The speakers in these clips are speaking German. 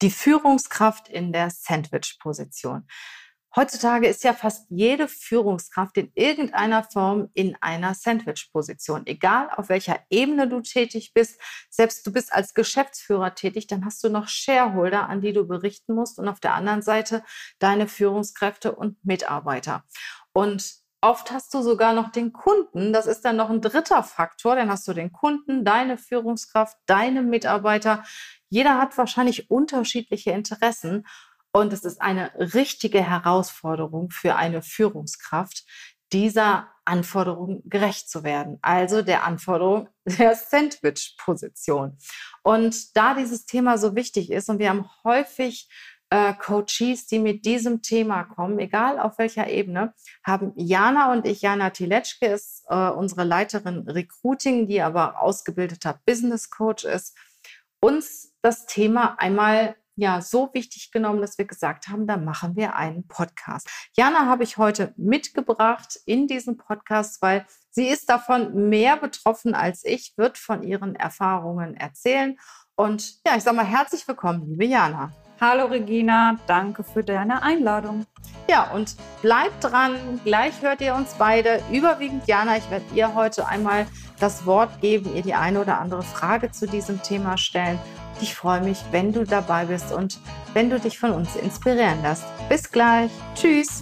Die Führungskraft in der Sandwich-Position. Heutzutage ist ja fast jede Führungskraft in irgendeiner Form in einer Sandwich-Position. Egal auf welcher Ebene du tätig bist, selbst du bist als Geschäftsführer tätig, dann hast du noch Shareholder, an die du berichten musst und auf der anderen Seite deine Führungskräfte und Mitarbeiter. Und Oft hast du sogar noch den Kunden. Das ist dann noch ein dritter Faktor. Dann hast du den Kunden, deine Führungskraft, deine Mitarbeiter. Jeder hat wahrscheinlich unterschiedliche Interessen. Und es ist eine richtige Herausforderung für eine Führungskraft, dieser Anforderung gerecht zu werden. Also der Anforderung der Sandwich-Position. Und da dieses Thema so wichtig ist und wir haben häufig äh, Coaches, die mit diesem Thema kommen, egal auf welcher Ebene, haben Jana und ich, Jana Tiletschke ist äh, unsere Leiterin Recruiting, die aber ausgebildeter Business Coach ist, uns das Thema einmal ja so wichtig genommen, dass wir gesagt haben, da machen wir einen Podcast. Jana habe ich heute mitgebracht in diesem Podcast, weil sie ist davon mehr betroffen als ich, wird von ihren Erfahrungen erzählen. Und ja, ich sage mal herzlich willkommen, liebe Jana. Hallo Regina, danke für deine Einladung. Ja, und bleibt dran, gleich hört ihr uns beide, überwiegend Jana. Ich werde ihr heute einmal das Wort geben, ihr die eine oder andere Frage zu diesem Thema stellen. Ich freue mich, wenn du dabei bist und wenn du dich von uns inspirieren lässt. Bis gleich. Tschüss.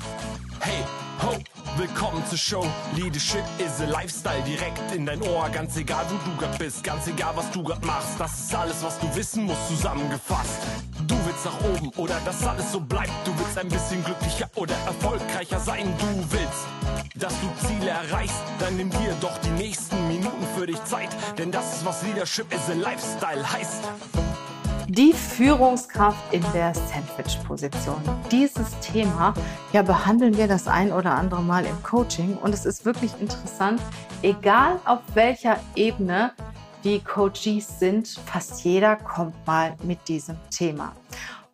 Hey, ho. Willkommen zur Show. Leadership is a Lifestyle direkt in dein Ohr. Ganz egal, wo du grad bist, ganz egal, was du grad machst. Das ist alles, was du wissen musst, zusammengefasst. Du nach oben oder dass alles so bleibt. Du willst ein bisschen glücklicher oder erfolgreicher sein. Du willst, dass du Ziele erreichst. Dann nimm dir doch die nächsten Minuten für dich Zeit. Denn das ist, was Leadership is a Lifestyle heißt. Die Führungskraft in der Sandwich-Position. Dieses Thema ja, behandeln wir das ein oder andere Mal im Coaching und es ist wirklich interessant, egal auf welcher Ebene die Coaches sind, fast jeder kommt mal mit diesem Thema.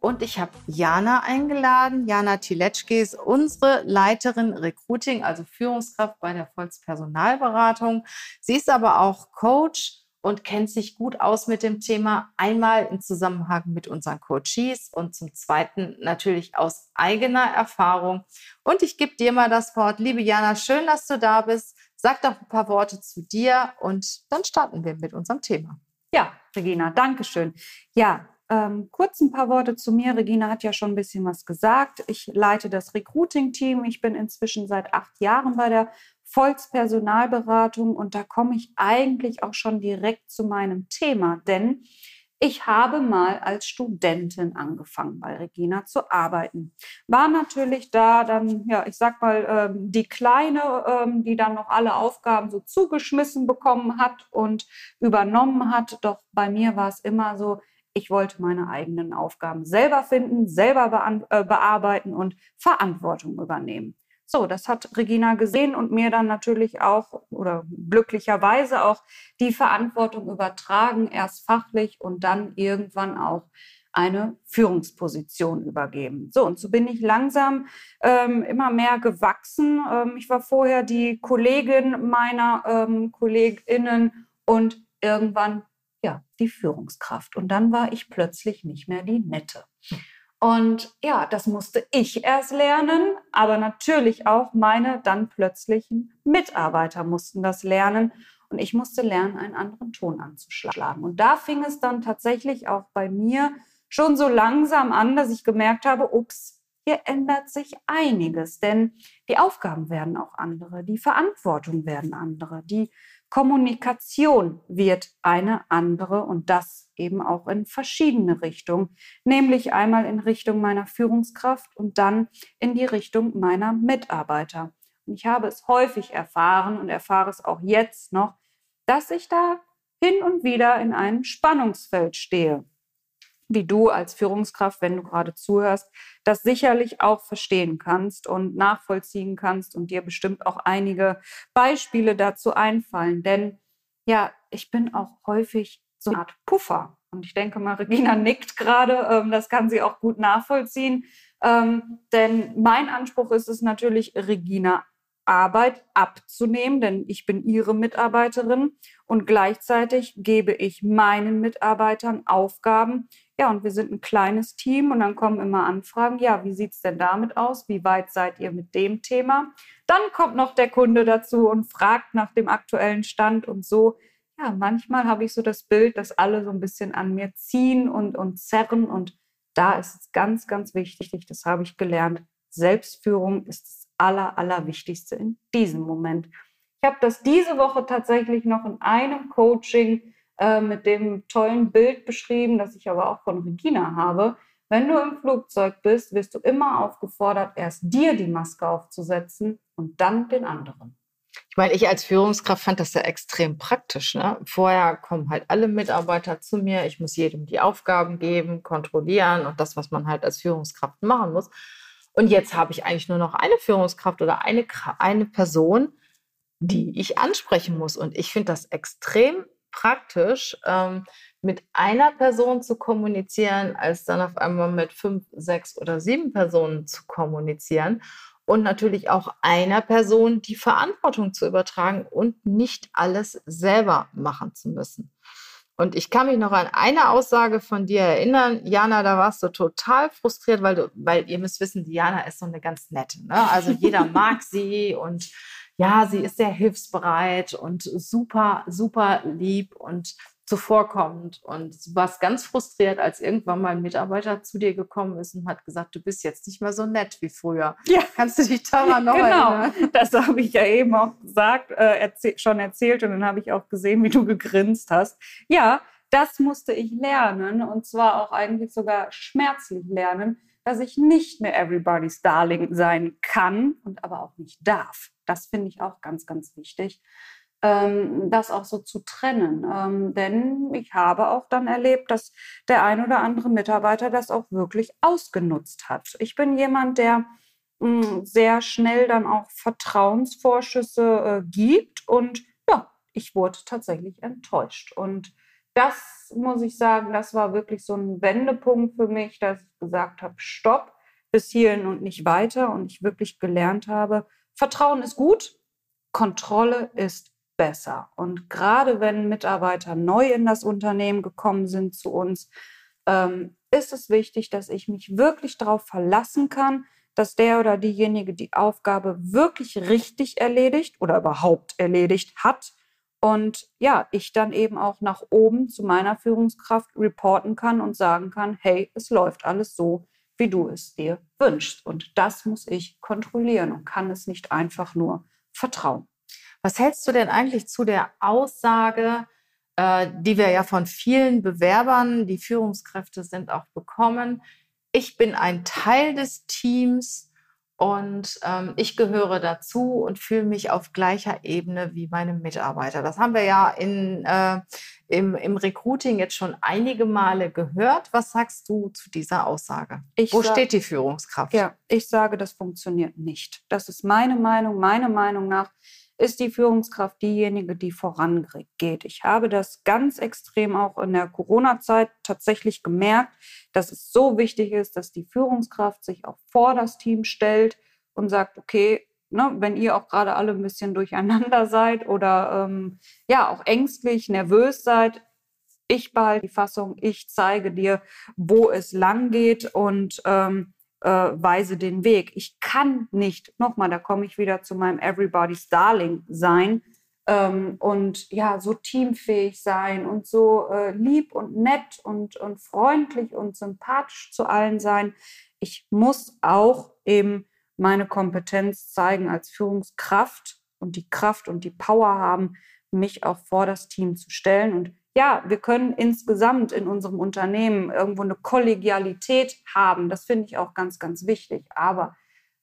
Und ich habe Jana eingeladen. Jana Tiletschke ist unsere Leiterin Recruiting, also Führungskraft bei der Volkspersonalberatung. Sie ist aber auch Coach und kennt sich gut aus mit dem Thema. Einmal im Zusammenhang mit unseren Coaches und zum Zweiten natürlich aus eigener Erfahrung. Und ich gebe dir mal das Wort. Liebe Jana, schön, dass du da bist. Sag doch ein paar Worte zu dir und dann starten wir mit unserem Thema. Ja, Regina, danke schön. Ja, ähm, kurz ein paar Worte zu mir. Regina hat ja schon ein bisschen was gesagt. Ich leite das Recruiting-Team. Ich bin inzwischen seit acht Jahren bei der Volkspersonalberatung und da komme ich eigentlich auch schon direkt zu meinem Thema, denn ich habe mal als Studentin angefangen bei Regina zu arbeiten. War natürlich da dann, ja, ich sag mal, ähm, die Kleine, ähm, die dann noch alle Aufgaben so zugeschmissen bekommen hat und übernommen hat. Doch bei mir war es immer so, ich wollte meine eigenen Aufgaben selber finden, selber äh, bearbeiten und Verantwortung übernehmen. So, das hat Regina gesehen und mir dann natürlich auch oder glücklicherweise auch die Verantwortung übertragen, erst fachlich und dann irgendwann auch eine Führungsposition übergeben. So, und so bin ich langsam ähm, immer mehr gewachsen. Ähm, ich war vorher die Kollegin meiner ähm, KollegInnen und irgendwann ja die Führungskraft. Und dann war ich plötzlich nicht mehr die Nette. Und ja, das musste ich erst lernen, aber natürlich auch meine dann plötzlichen Mitarbeiter mussten das lernen. Und ich musste lernen, einen anderen Ton anzuschlagen. Und da fing es dann tatsächlich auch bei mir schon so langsam an, dass ich gemerkt habe, ups, hier ändert sich einiges, denn die Aufgaben werden auch andere, die Verantwortung werden andere, die Kommunikation wird eine andere und das eben auch in verschiedene Richtungen, nämlich einmal in Richtung meiner Führungskraft und dann in die Richtung meiner Mitarbeiter. Und ich habe es häufig erfahren und erfahre es auch jetzt noch, dass ich da hin und wieder in einem Spannungsfeld stehe wie du als Führungskraft, wenn du gerade zuhörst, das sicherlich auch verstehen kannst und nachvollziehen kannst und dir bestimmt auch einige Beispiele dazu einfallen. Denn ja, ich bin auch häufig so eine Art Puffer. Und ich denke mal, Regina nickt gerade, ähm, das kann sie auch gut nachvollziehen. Ähm, denn mein Anspruch ist es natürlich, Regina Arbeit abzunehmen, denn ich bin ihre Mitarbeiterin und gleichzeitig gebe ich meinen Mitarbeitern Aufgaben. Ja, und wir sind ein kleines Team und dann kommen immer Anfragen. Ja, wie sieht es denn damit aus? Wie weit seid ihr mit dem Thema? Dann kommt noch der Kunde dazu und fragt nach dem aktuellen Stand und so. Ja, manchmal habe ich so das Bild, dass alle so ein bisschen an mir ziehen und, und zerren und da ist es ganz, ganz wichtig, das habe ich gelernt. Selbstführung ist Aller, Allerwichtigste in diesem Moment. Ich habe das diese Woche tatsächlich noch in einem Coaching äh, mit dem tollen Bild beschrieben, das ich aber auch von Regina habe. Wenn du im Flugzeug bist, wirst du immer aufgefordert, erst dir die Maske aufzusetzen und dann den anderen. Ich meine, ich als Führungskraft fand das ja extrem praktisch. Ne? Vorher kommen halt alle Mitarbeiter zu mir. Ich muss jedem die Aufgaben geben, kontrollieren und das, was man halt als Führungskraft machen muss. Und jetzt habe ich eigentlich nur noch eine Führungskraft oder eine, eine Person, die ich ansprechen muss. Und ich finde das extrem praktisch, ähm, mit einer Person zu kommunizieren, als dann auf einmal mit fünf, sechs oder sieben Personen zu kommunizieren. Und natürlich auch einer Person die Verantwortung zu übertragen und nicht alles selber machen zu müssen. Und ich kann mich noch an eine Aussage von dir erinnern. Jana, da warst du total frustriert, weil du, weil ihr müsst wissen, Diana ist so eine ganz nette. Ne? Also jeder mag sie und ja, sie ist sehr hilfsbereit und super, super lieb und zuvorkommend und du warst ganz frustriert, als irgendwann mal ein Mitarbeiter zu dir gekommen ist und hat gesagt, du bist jetzt nicht mehr so nett wie früher. Ja. Kannst du dich daran noch genau. erinnern? Das habe ich ja eben auch gesagt, äh, erzähl, schon erzählt und dann habe ich auch gesehen, wie du gegrinst hast. Ja, das musste ich lernen und zwar auch eigentlich sogar schmerzlich lernen, dass ich nicht mehr everybody's darling sein kann und aber auch nicht darf. Das finde ich auch ganz, ganz wichtig das auch so zu trennen. Ähm, denn ich habe auch dann erlebt, dass der ein oder andere Mitarbeiter das auch wirklich ausgenutzt hat. Ich bin jemand, der hm, sehr schnell dann auch Vertrauensvorschüsse äh, gibt und ja, ich wurde tatsächlich enttäuscht. Und das muss ich sagen, das war wirklich so ein Wendepunkt für mich, dass ich gesagt habe, stopp, bis hierhin und nicht weiter und ich wirklich gelernt habe, Vertrauen ist gut, Kontrolle ist besser. Und gerade wenn Mitarbeiter neu in das Unternehmen gekommen sind zu uns, ähm, ist es wichtig, dass ich mich wirklich darauf verlassen kann, dass der oder diejenige die Aufgabe wirklich richtig erledigt oder überhaupt erledigt hat. Und ja, ich dann eben auch nach oben zu meiner Führungskraft reporten kann und sagen kann, hey, es läuft alles so, wie du es dir wünschst. Und das muss ich kontrollieren und kann es nicht einfach nur vertrauen. Was hältst du denn eigentlich zu der Aussage, äh, die wir ja von vielen Bewerbern, die Führungskräfte sind, auch bekommen? Ich bin ein Teil des Teams und ähm, ich gehöre dazu und fühle mich auf gleicher Ebene wie meine Mitarbeiter. Das haben wir ja in, äh, im, im Recruiting jetzt schon einige Male gehört. Was sagst du zu dieser Aussage? Ich Wo steht die Führungskraft? Ja, ich sage, das funktioniert nicht. Das ist meine Meinung. Meiner Meinung nach ist die Führungskraft diejenige, die vorangeht. Ich habe das ganz extrem auch in der Corona-Zeit tatsächlich gemerkt, dass es so wichtig ist, dass die Führungskraft sich auch vor das Team stellt und sagt, okay, ne, wenn ihr auch gerade alle ein bisschen durcheinander seid oder ähm, ja auch ängstlich, nervös seid, ich behalte die Fassung, ich zeige dir, wo es lang geht und ähm, äh, weise den Weg. Ich kann nicht, nochmal, da komme ich wieder zu meinem Everybody's Darling sein ähm, und ja, so teamfähig sein und so äh, lieb und nett und, und freundlich und sympathisch zu allen sein. Ich muss auch eben meine Kompetenz zeigen als Führungskraft und die Kraft und die Power haben, mich auch vor das Team zu stellen und ja, wir können insgesamt in unserem Unternehmen irgendwo eine Kollegialität haben. Das finde ich auch ganz, ganz wichtig. Aber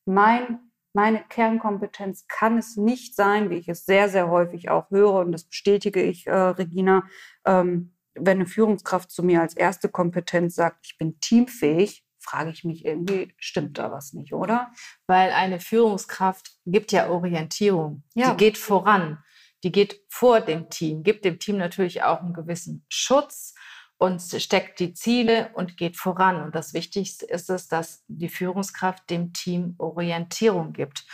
mein, meine Kernkompetenz kann es nicht sein, wie ich es sehr, sehr häufig auch höre, und das bestätige ich, äh, Regina, ähm, wenn eine Führungskraft zu mir als erste Kompetenz sagt, ich bin teamfähig, frage ich mich irgendwie, stimmt da was nicht, oder? Weil eine Führungskraft gibt ja Orientierung. Ja. Die geht voran die geht vor dem Team, gibt dem Team natürlich auch einen gewissen Schutz und steckt die Ziele und geht voran. Und das Wichtigste ist es, dass die Führungskraft dem Team Orientierung gibt.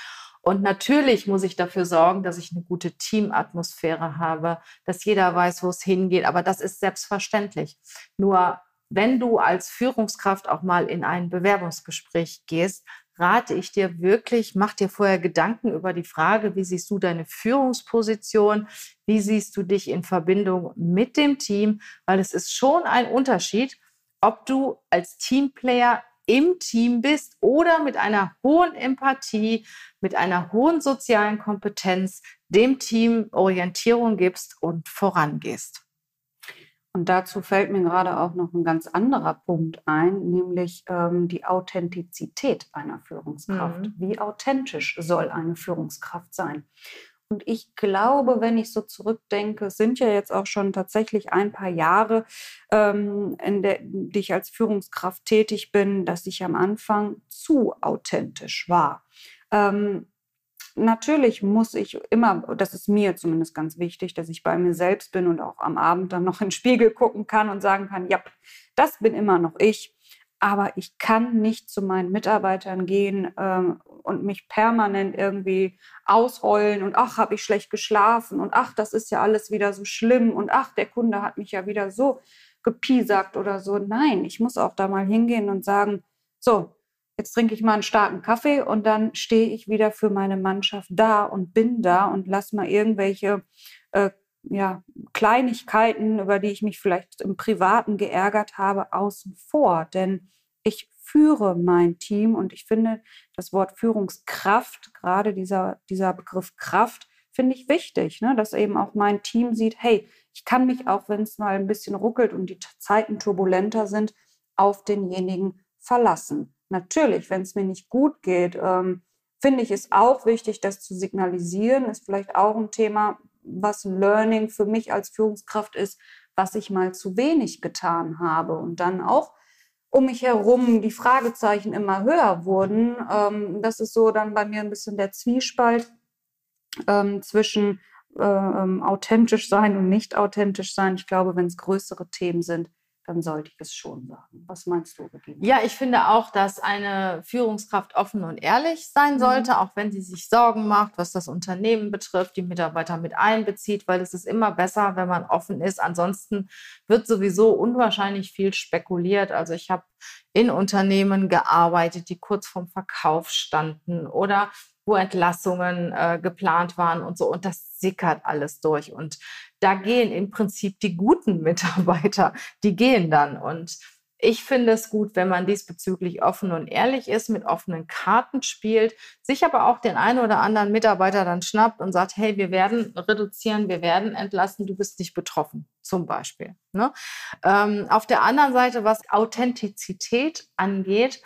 Und natürlich muss ich dafür sorgen, dass ich eine gute Teamatmosphäre habe, dass jeder weiß, wo es hingeht. Aber das ist selbstverständlich. Nur wenn du als Führungskraft auch mal in ein Bewerbungsgespräch gehst, rate ich dir wirklich, mach dir vorher Gedanken über die Frage, wie siehst du deine Führungsposition, wie siehst du dich in Verbindung mit dem Team, weil es ist schon ein Unterschied, ob du als Teamplayer im Team bist oder mit einer hohen Empathie, mit einer hohen sozialen Kompetenz dem Team Orientierung gibst und vorangehst. Und dazu fällt mir gerade auch noch ein ganz anderer Punkt ein, nämlich ähm, die Authentizität einer Führungskraft. Mhm. Wie authentisch soll eine Führungskraft sein? Und ich glaube, wenn ich so zurückdenke, es sind ja jetzt auch schon tatsächlich ein paar Jahre, ähm, in der die ich als Führungskraft tätig bin, dass ich am Anfang zu authentisch war. Ähm, natürlich muss ich immer, das ist mir zumindest ganz wichtig, dass ich bei mir selbst bin und auch am Abend dann noch in den Spiegel gucken kann und sagen kann, ja, das bin immer noch ich aber ich kann nicht zu meinen Mitarbeitern gehen ähm, und mich permanent irgendwie ausheulen und ach, habe ich schlecht geschlafen und ach, das ist ja alles wieder so schlimm und ach, der Kunde hat mich ja wieder so gepiesackt oder so. Nein, ich muss auch da mal hingehen und sagen, so, jetzt trinke ich mal einen starken Kaffee und dann stehe ich wieder für meine Mannschaft da und bin da und lass mal irgendwelche äh, ja, Kleinigkeiten, über die ich mich vielleicht im Privaten geärgert habe, außen vor. Denn ich führe mein Team und ich finde das Wort Führungskraft, gerade dieser, dieser Begriff Kraft, finde ich wichtig, ne? dass eben auch mein Team sieht, hey, ich kann mich auch, wenn es mal ein bisschen ruckelt und die Zeiten turbulenter sind, auf denjenigen verlassen. Natürlich, wenn es mir nicht gut geht, ähm, finde ich es auch wichtig, das zu signalisieren. Ist vielleicht auch ein Thema, was Learning für mich als Führungskraft ist, was ich mal zu wenig getan habe und dann auch um mich herum die Fragezeichen immer höher wurden. Ähm, das ist so dann bei mir ein bisschen der Zwiespalt ähm, zwischen äh, ähm, authentisch sein und nicht authentisch sein. Ich glaube, wenn es größere Themen sind, dann sollte ich es schon sagen. Was meinst du, Regina? Ja, ich finde auch, dass eine Führungskraft offen und ehrlich sein mhm. sollte, mhm. auch wenn sie sich Sorgen macht, was das Unternehmen betrifft, die Mitarbeiter mit einbezieht, weil es ist immer besser, wenn man offen ist. Ansonsten wird sowieso unwahrscheinlich viel spekuliert. Also ich habe in Unternehmen gearbeitet, die kurz vorm Verkauf standen oder wo Entlassungen äh, geplant waren und so. Und das sickert alles durch. Und da gehen im Prinzip die guten Mitarbeiter, die gehen dann. Und ich finde es gut, wenn man diesbezüglich offen und ehrlich ist, mit offenen Karten spielt, sich aber auch den einen oder anderen Mitarbeiter dann schnappt und sagt, hey, wir werden reduzieren, wir werden entlassen, du bist nicht betroffen, zum Beispiel. Ne? Ähm, auf der anderen Seite, was Authentizität angeht,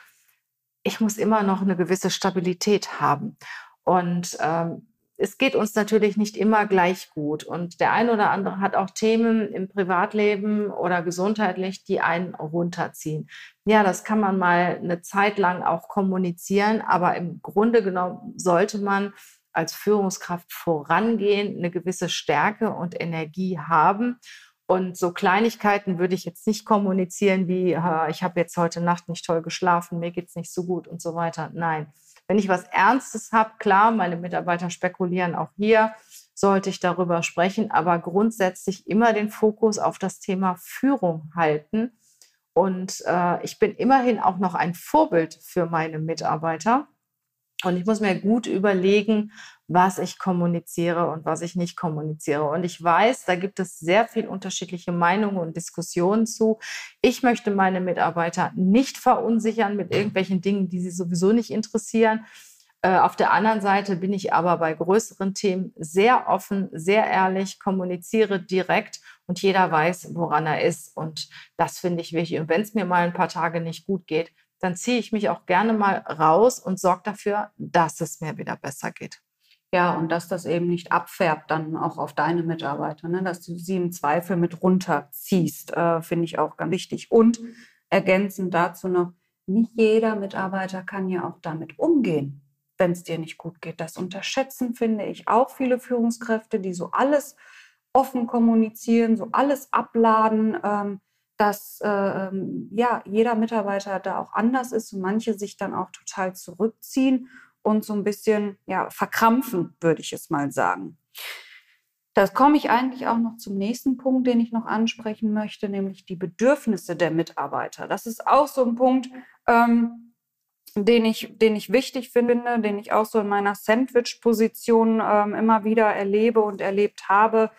ich muss immer noch eine gewisse Stabilität haben. Und ähm, es geht uns natürlich nicht immer gleich gut. Und der eine oder andere hat auch Themen im Privatleben oder gesundheitlich, die einen runterziehen. Ja, das kann man mal eine Zeit lang auch kommunizieren, aber im Grunde genommen sollte man als Führungskraft vorangehen, eine gewisse Stärke und Energie haben. Und so Kleinigkeiten würde ich jetzt nicht kommunizieren wie, ich habe jetzt heute Nacht nicht toll geschlafen, mir geht es nicht so gut und so weiter. Nein, wenn ich was Ernstes habe, klar, meine Mitarbeiter spekulieren auch hier, sollte ich darüber sprechen, aber grundsätzlich immer den Fokus auf das Thema Führung halten. Und äh, ich bin immerhin auch noch ein Vorbild für meine Mitarbeiter. Und ich muss mir gut überlegen, was ich kommuniziere und was ich nicht kommuniziere. Und ich weiß, da gibt es sehr viel unterschiedliche Meinungen und Diskussionen zu. Ich möchte meine Mitarbeiter nicht verunsichern mit irgendwelchen Dingen, die sie sowieso nicht interessieren. Äh, auf der anderen Seite bin ich aber bei größeren Themen sehr offen, sehr ehrlich, kommuniziere direkt und jeder weiß, woran er ist. Und das finde ich wichtig. Und wenn es mir mal ein paar Tage nicht gut geht, dann ziehe ich mich auch gerne mal raus und sorge dafür, dass es mir wieder besser geht. Ja, und dass das eben nicht abfärbt dann auch auf deine Mitarbeiter, ne? dass du sie im Zweifel mit runterziehst, äh, finde ich auch ganz wichtig. Und ergänzend dazu noch, nicht jeder Mitarbeiter kann ja auch damit umgehen, wenn es dir nicht gut geht. Das unterschätzen, finde ich, auch viele Führungskräfte, die so alles offen kommunizieren, so alles abladen, ähm, dass äh, ähm, ja, jeder Mitarbeiter da auch anders ist und manche sich dann auch total zurückziehen und so ein bisschen ja, verkrampfen, würde ich es mal sagen. Das komme ich eigentlich auch noch zum nächsten Punkt, den ich noch ansprechen möchte, nämlich die Bedürfnisse der Mitarbeiter. Das ist auch so ein Punkt, ähm, den, ich, den ich wichtig finde, den ich auch so in meiner Sandwich-Position ähm, immer wieder erlebe und erlebt habe.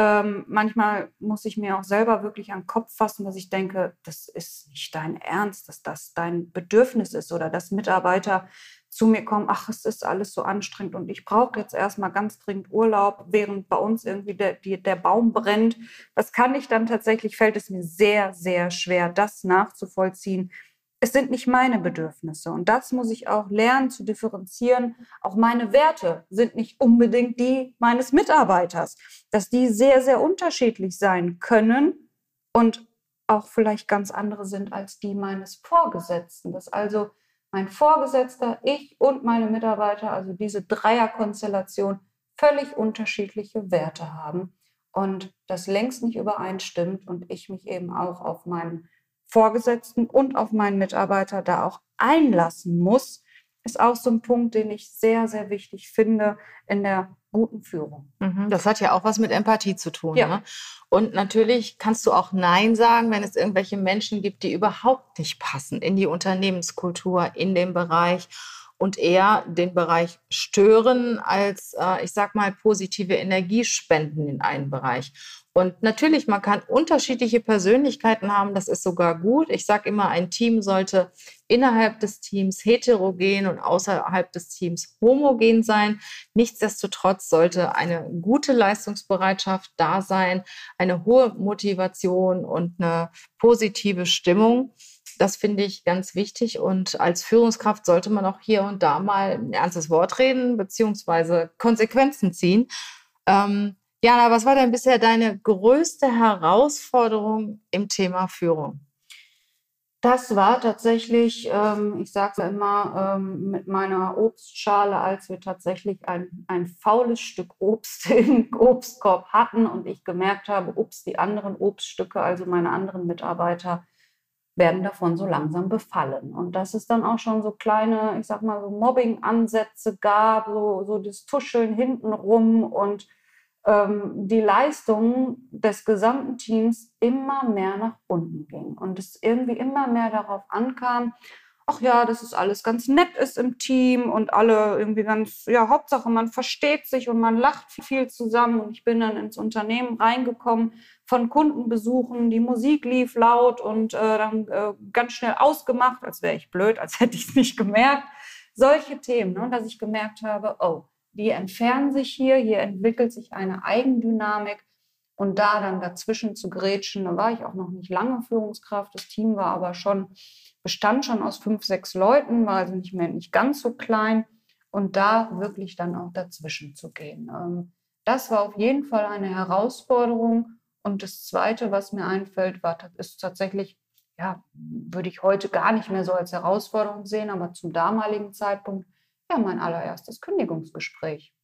Ähm, manchmal muss ich mir auch selber wirklich an den Kopf fassen, dass ich denke, das ist nicht dein Ernst, dass das dein Bedürfnis ist oder dass Mitarbeiter zu mir kommen, ach, es ist alles so anstrengend und ich brauche jetzt erstmal ganz dringend Urlaub, während bei uns irgendwie der, die, der Baum brennt. Das kann ich dann tatsächlich, fällt es mir sehr, sehr schwer, das nachzuvollziehen. Es sind nicht meine Bedürfnisse und das muss ich auch lernen zu differenzieren. Auch meine Werte sind nicht unbedingt die meines Mitarbeiters, dass die sehr, sehr unterschiedlich sein können und auch vielleicht ganz andere sind als die meines Vorgesetzten. Dass also mein Vorgesetzter, ich und meine Mitarbeiter, also diese Dreierkonstellation, völlig unterschiedliche Werte haben und das längst nicht übereinstimmt und ich mich eben auch auf meinen Vorgesetzten und auf meinen Mitarbeiter da auch einlassen muss, ist auch so ein Punkt, den ich sehr, sehr wichtig finde in der guten Führung. Mhm, das hat ja auch was mit Empathie zu tun. Ja. Ne? Und natürlich kannst du auch Nein sagen, wenn es irgendwelche Menschen gibt, die überhaupt nicht passen in die Unternehmenskultur, in den Bereich und eher den Bereich stören, als, äh, ich sag mal, positive Energie spenden in einen Bereich. Und natürlich, man kann unterschiedliche Persönlichkeiten haben, das ist sogar gut. Ich sage immer, ein Team sollte innerhalb des Teams heterogen und außerhalb des Teams homogen sein. Nichtsdestotrotz sollte eine gute Leistungsbereitschaft da sein, eine hohe Motivation und eine positive Stimmung. Das finde ich ganz wichtig. Und als Führungskraft sollte man auch hier und da mal ein ernstes Wort reden, beziehungsweise Konsequenzen ziehen. Ähm, Jana, was war denn bisher deine größte Herausforderung im Thema Führung? Das war tatsächlich, ähm, ich sage immer, ähm, mit meiner Obstschale, als wir tatsächlich ein, ein faules Stück Obst im Obstkorb hatten und ich gemerkt habe, ups, die anderen Obststücke, also meine anderen Mitarbeiter, werden davon so langsam befallen. Und dass es dann auch schon so kleine, ich sag mal, so Mobbing-Ansätze gab, so, so das Tuscheln hintenrum und ähm, die Leistung des gesamten Teams immer mehr nach unten ging und es irgendwie immer mehr darauf ankam, ach ja, dass es alles ganz nett ist im Team und alle irgendwie ganz, ja, Hauptsache man versteht sich und man lacht viel zusammen und ich bin dann ins Unternehmen reingekommen von Kundenbesuchen, die Musik lief laut und äh, dann äh, ganz schnell ausgemacht, als wäre ich blöd, als hätte ich es nicht gemerkt. Solche Themen, ne, dass ich gemerkt habe, oh, die entfernen sich hier, hier entwickelt sich eine Eigendynamik und da dann dazwischen zu grätschen, da war ich auch noch nicht lange Führungskraft, das Team war aber schon, bestand schon aus fünf, sechs Leuten, war also nicht mehr nicht ganz so klein und da wirklich dann auch dazwischen zu gehen. Ähm, das war auf jeden Fall eine Herausforderung. Und das Zweite, was mir einfällt, war, ist tatsächlich, ja, würde ich heute gar nicht mehr so als Herausforderung sehen, aber zum damaligen Zeitpunkt ja, mein allererstes Kündigungsgespräch.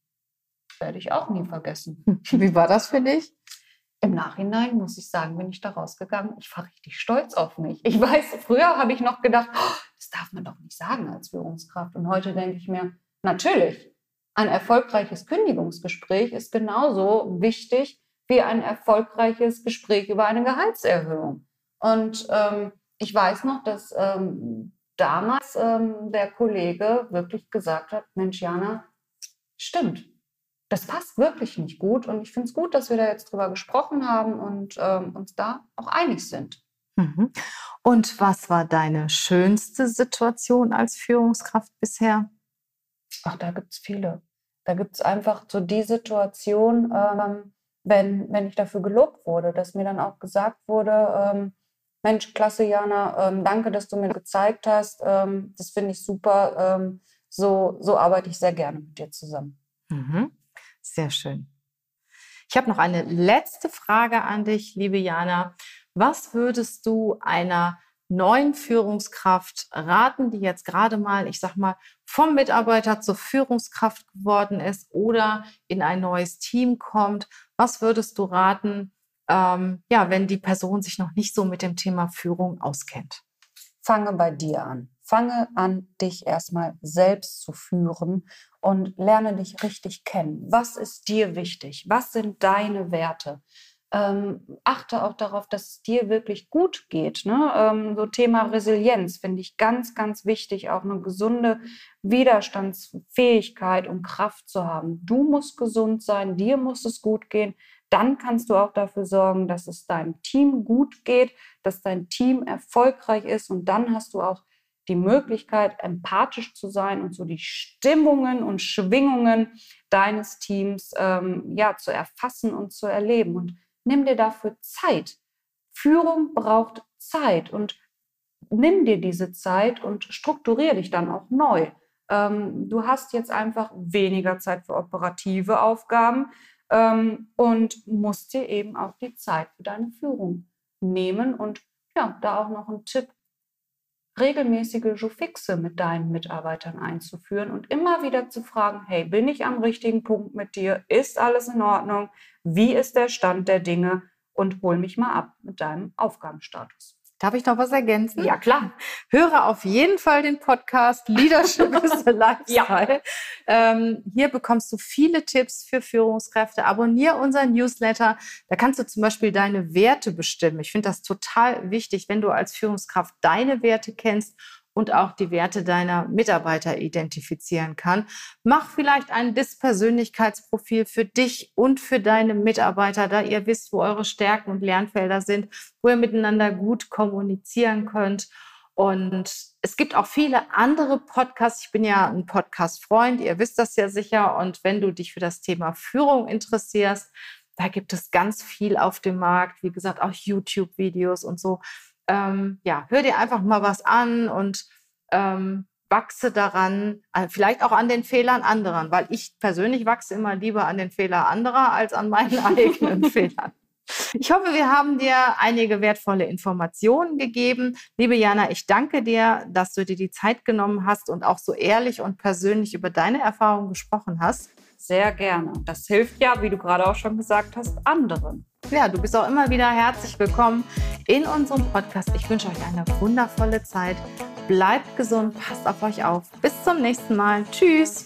Werde ich auch nie vergessen. Wie war das für dich? Im Nachhinein muss ich sagen, bin ich da rausgegangen. Ich war richtig stolz auf mich. Ich weiß, früher habe ich noch gedacht, oh, das darf man doch nicht sagen als Führungskraft. Und heute denke ich mir, natürlich, ein erfolgreiches Kündigungsgespräch ist genauso wichtig wie ein erfolgreiches Gespräch über eine Gehaltserhöhung. Und ähm, ich weiß noch, dass ähm, damals ähm, der Kollege wirklich gesagt hat, Mensch, Jana, stimmt, das passt wirklich nicht gut. Und ich finde es gut, dass wir da jetzt drüber gesprochen haben und ähm, uns da auch einig sind. Mhm. Und was war deine schönste Situation als Führungskraft bisher? Ach, da gibt es viele. Da gibt es einfach so die Situation, ähm, wenn, wenn ich dafür gelobt wurde, dass mir dann auch gesagt wurde, ähm, Mensch, klasse, Jana, ähm, danke, dass du mir gezeigt hast. Ähm, das finde ich super. Ähm, so, so arbeite ich sehr gerne mit dir zusammen. Mhm. Sehr schön. Ich habe noch eine letzte Frage an dich, liebe Jana. Was würdest du einer neuen Führungskraft raten, die jetzt gerade mal, ich sag mal, vom Mitarbeiter zur Führungskraft geworden ist oder in ein neues Team kommt? Was würdest du raten, ähm, ja, wenn die Person sich noch nicht so mit dem Thema Führung auskennt? Fange bei dir an. Fange an, dich erstmal selbst zu führen und lerne dich richtig kennen. Was ist dir wichtig? Was sind deine Werte? Ähm, achte auch darauf, dass es dir wirklich gut geht. Ne? Ähm, so Thema Resilienz finde ich ganz, ganz wichtig, auch eine gesunde Widerstandsfähigkeit und Kraft zu haben. Du musst gesund sein, dir muss es gut gehen. Dann kannst du auch dafür sorgen, dass es deinem Team gut geht, dass dein Team erfolgreich ist und dann hast du auch die Möglichkeit, empathisch zu sein und so die Stimmungen und Schwingungen deines Teams ähm, ja, zu erfassen und zu erleben. Und nimm dir dafür Zeit. Führung braucht Zeit und nimm dir diese Zeit und strukturiere dich dann auch neu. Ähm, du hast jetzt einfach weniger Zeit für operative Aufgaben ähm, und musst dir eben auch die Zeit für deine Führung nehmen. Und ja, da auch noch ein Tipp, regelmäßige Jourfixe mit deinen Mitarbeitern einzuführen und immer wieder zu fragen, hey, bin ich am richtigen Punkt mit dir? Ist alles in Ordnung? Wie ist der Stand der Dinge? Und hol mich mal ab mit deinem Aufgabenstatus. Darf ich noch was ergänzen? Ja, klar. Höre auf jeden Fall den Podcast Leadership is the Lifestyle. Ja. Ähm, hier bekommst du viele Tipps für Führungskräfte. Abonniere unseren Newsletter. Da kannst du zum Beispiel deine Werte bestimmen. Ich finde das total wichtig, wenn du als Führungskraft deine Werte kennst und auch die Werte deiner Mitarbeiter identifizieren kann. Mach vielleicht ein DIS-Persönlichkeitsprofil für dich und für deine Mitarbeiter, da ihr wisst, wo eure Stärken und Lernfelder sind, wo ihr miteinander gut kommunizieren könnt. Und es gibt auch viele andere Podcasts. Ich bin ja ein Podcast-Freund, ihr wisst das ja sicher. Und wenn du dich für das Thema Führung interessierst, da gibt es ganz viel auf dem Markt. Wie gesagt, auch YouTube-Videos und so ähm, ja, hör dir einfach mal was an und ähm, wachse daran, äh, vielleicht auch an den Fehlern anderer, weil ich persönlich wachse immer lieber an den Fehlern anderer als an meinen eigenen Fehlern. Ich hoffe, wir haben dir einige wertvolle Informationen gegeben. Liebe Jana, ich danke dir, dass du dir die Zeit genommen hast und auch so ehrlich und persönlich über deine Erfahrungen gesprochen hast. Sehr gerne. Das hilft ja, wie du gerade auch schon gesagt hast, anderen. Ja, du bist auch immer wieder herzlich willkommen in unserem Podcast. Ich wünsche euch eine wundervolle Zeit. Bleibt gesund, passt auf euch auf. Bis zum nächsten Mal. Tschüss.